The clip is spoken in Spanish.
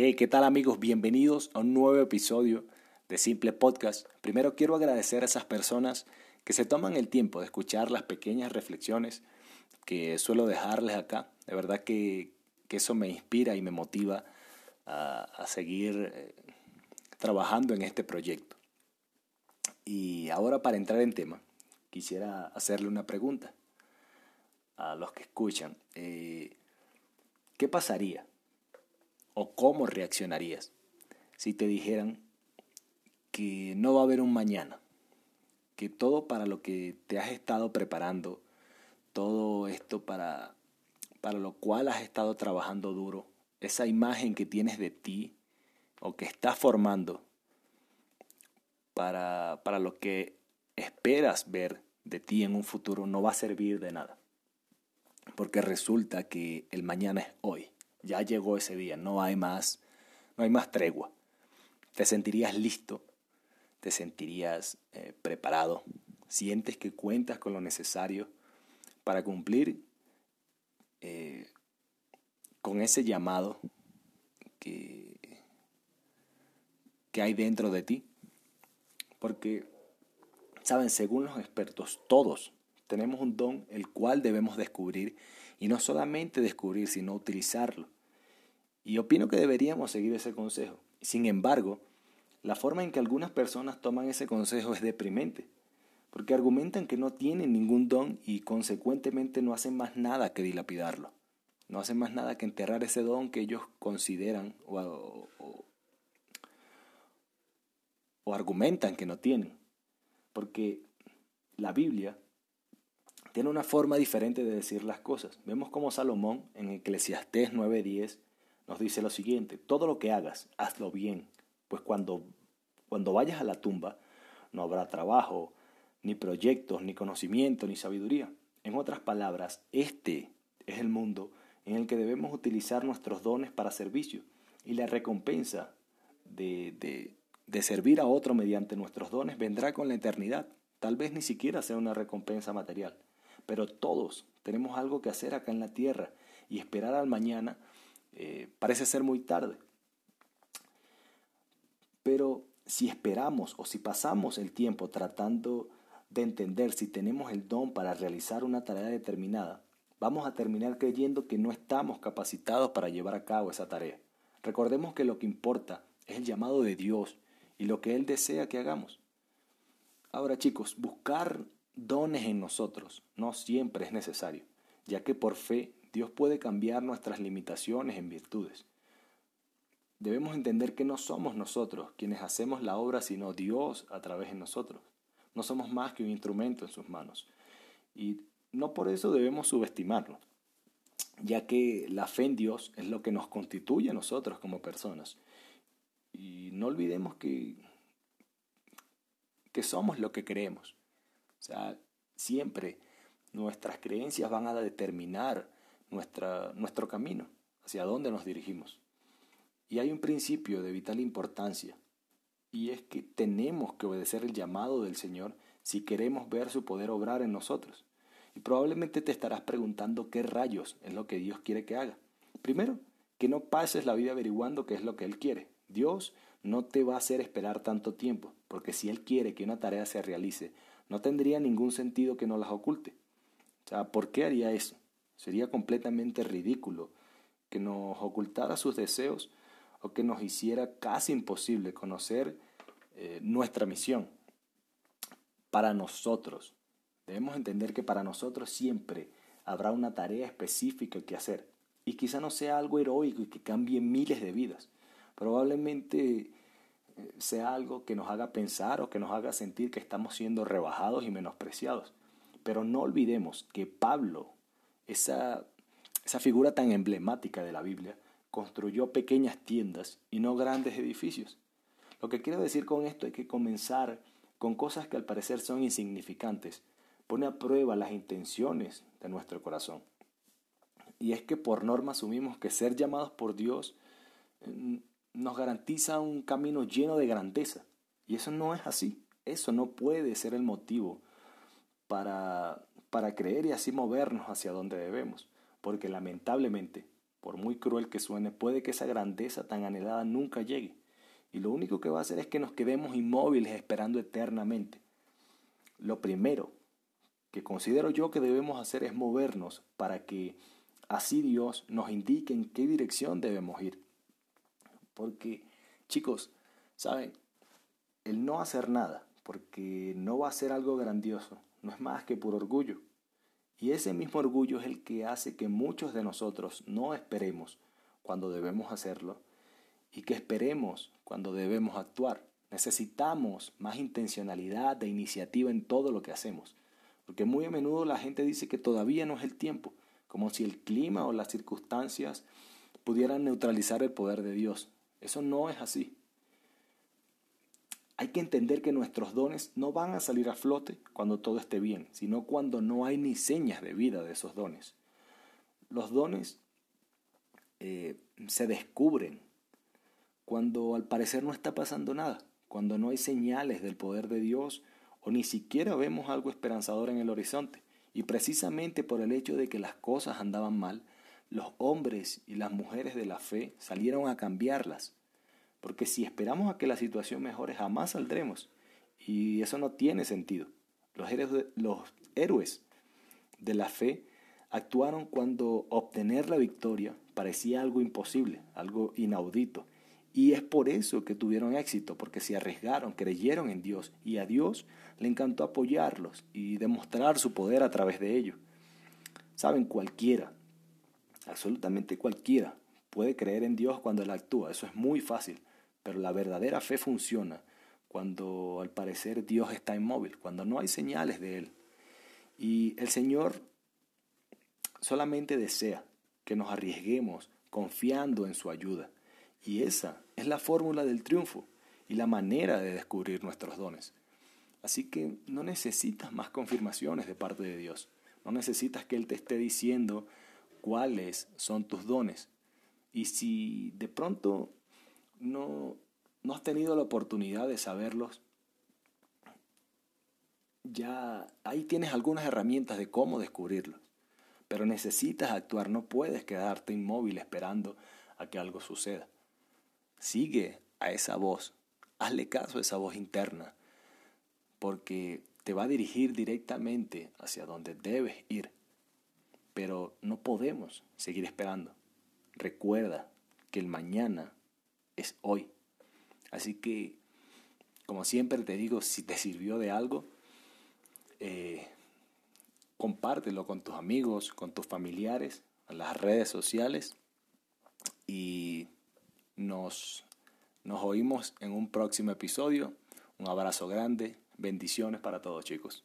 Hey, ¿qué tal amigos? Bienvenidos a un nuevo episodio de Simple Podcast. Primero quiero agradecer a esas personas que se toman el tiempo de escuchar las pequeñas reflexiones que suelo dejarles acá. De verdad que, eso me inspira y me motiva a, seguir eh, trabajando en este proyecto. Y ahora para entrar en tema, quisiera hacerle una pregunta a los que escuchan. Eh, ¿Qué pasaría o cómo reaccionarías si te dijeran que no va a haber un mañana? Que todo para lo que te has estado preparando, todo esto para, para lo cual has estado trabajando duro, esa imagen que tienes de ti o que estás formando para, para lo que esperas ver de ti en un futuro no va a servir de nada. Porque resulta que el mañana es hoy. Ya llegó ese día, no hay más, no hay más tregua. Te sentirías listo, te sentirías eh, preparado, sientes que cuentas con lo necesario para cumplir eh, con ese llamado que, que hay dentro de ti. Porque, saben, según los expertos, todos tenemos un don el cual debemos descubrir y no solamente descubrir, sino utilizarlo. Y opino que deberíamos seguir ese consejo. Sin embargo, la forma en que algunas personas toman ese consejo es deprimente, porque argumentan que no tienen ningún don y consecuentemente no hacen más nada que dilapidarlo. No hacen más nada que enterrar ese don que ellos consideran o, o argumentan que no tienen. Porque la Biblia tiene una forma diferente de decir las cosas. Vemos como Salomón en Eclesiastés 9:10 nos dice lo siguiente, todo lo que hagas, hazlo bien, pues cuando, cuando vayas a la tumba no habrá trabajo, ni proyectos, ni conocimiento, ni sabiduría. En otras palabras, este es el mundo en el que debemos utilizar nuestros dones para servicio y la recompensa de, de, de servir a otro mediante nuestros dones vendrá con la eternidad. Tal vez ni siquiera sea una recompensa material. Pero todos tenemos algo que hacer acá en la tierra y esperar al mañana eh, parece ser muy tarde. Pero si esperamos o si pasamos el tiempo tratando de entender si tenemos el don para realizar una tarea determinada, vamos a terminar creyendo que no estamos capacitados para llevar a cabo esa tarea. Recordemos que lo que importa es el llamado de Dios y lo que Él desea que hagamos. Ahora chicos, buscar dones en nosotros no siempre es necesario, ya que por fe Dios puede cambiar nuestras limitaciones en virtudes. Debemos entender que no somos nosotros quienes hacemos la obra, sino Dios a través de nosotros. No somos más que un instrumento en sus manos. Y no por eso debemos subestimarlo, ya que la fe en Dios es lo que nos constituye a nosotros como personas. Y no olvidemos que, que somos lo que creemos. O sea, siempre nuestras creencias van a determinar nuestra, nuestro camino, hacia dónde nos dirigimos. Y hay un principio de vital importancia, y es que tenemos que obedecer el llamado del Señor si queremos ver su poder obrar en nosotros. Y probablemente te estarás preguntando qué rayos es lo que Dios quiere que haga. Primero, que no pases la vida averiguando qué es lo que Él quiere. Dios no te va a hacer esperar tanto tiempo, porque si Él quiere que una tarea se realice, no tendría ningún sentido que no las oculte. O sea, ¿por qué haría eso? Sería completamente ridículo que nos ocultara sus deseos o que nos hiciera casi imposible conocer eh, nuestra misión. Para nosotros, debemos entender que para nosotros siempre habrá una tarea específica que hacer. Y quizá no sea algo heroico y que cambie miles de vidas. Probablemente sea algo que nos haga pensar o que nos haga sentir que estamos siendo rebajados y menospreciados. Pero no olvidemos que Pablo, esa, esa figura tan emblemática de la Biblia, construyó pequeñas tiendas y no grandes edificios. Lo que quiero decir con esto es que comenzar con cosas que al parecer son insignificantes pone a prueba las intenciones de nuestro corazón. Y es que por norma asumimos que ser llamados por Dios nos garantiza un camino lleno de grandeza. Y eso no es así. Eso no puede ser el motivo para, para creer y así movernos hacia donde debemos. Porque lamentablemente, por muy cruel que suene, puede que esa grandeza tan anhelada nunca llegue. Y lo único que va a hacer es que nos quedemos inmóviles esperando eternamente. Lo primero que considero yo que debemos hacer es movernos para que así Dios nos indique en qué dirección debemos ir. Porque, chicos, ¿saben? El no hacer nada, porque no va a ser algo grandioso, no es más que por orgullo. Y ese mismo orgullo es el que hace que muchos de nosotros no esperemos cuando debemos hacerlo y que esperemos cuando debemos actuar. Necesitamos más intencionalidad e iniciativa en todo lo que hacemos. Porque muy a menudo la gente dice que todavía no es el tiempo, como si el clima o las circunstancias pudieran neutralizar el poder de Dios. Eso no es así. Hay que entender que nuestros dones no van a salir a flote cuando todo esté bien, sino cuando no hay ni señas de vida de esos dones. Los dones eh, se descubren cuando al parecer no está pasando nada, cuando no hay señales del poder de Dios o ni siquiera vemos algo esperanzador en el horizonte. Y precisamente por el hecho de que las cosas andaban mal, los hombres y las mujeres de la fe salieron a cambiarlas porque si esperamos a que la situación mejore, jamás saldremos. Y eso no tiene sentido. Los héroes, los héroes de la fe actuaron cuando obtener la victoria parecía algo imposible, algo inaudito. Y es por eso que tuvieron éxito, porque se arriesgaron, creyeron en Dios y a Dios le encantó apoyarlos y demostrar su poder a través de ello. Saben, cualquiera, absolutamente cualquiera, puede creer en Dios cuando Él actúa, eso es muy fácil. Pero la verdadera fe funciona cuando al parecer Dios está inmóvil, cuando no hay señales de Él. Y el Señor solamente desea que nos arriesguemos confiando en su ayuda. Y esa es la fórmula del triunfo y la manera de descubrir nuestros dones. Así que no necesitas más confirmaciones de parte de Dios. No necesitas que Él te esté diciendo cuáles son tus dones. Y si de pronto no, no has tenido la oportunidad de saberlos, ya ahí tienes algunas herramientas de cómo descubrirlos. Pero necesitas actuar, no puedes quedarte inmóvil esperando a que algo suceda. Sigue a esa voz, hazle caso a esa voz interna, porque te va a dirigir directamente hacia donde debes ir. Pero no podemos seguir esperando. Recuerda que el mañana es hoy. Así que, como siempre te digo, si te sirvió de algo, eh, compártelo con tus amigos, con tus familiares, en las redes sociales y nos, nos oímos en un próximo episodio. Un abrazo grande, bendiciones para todos chicos.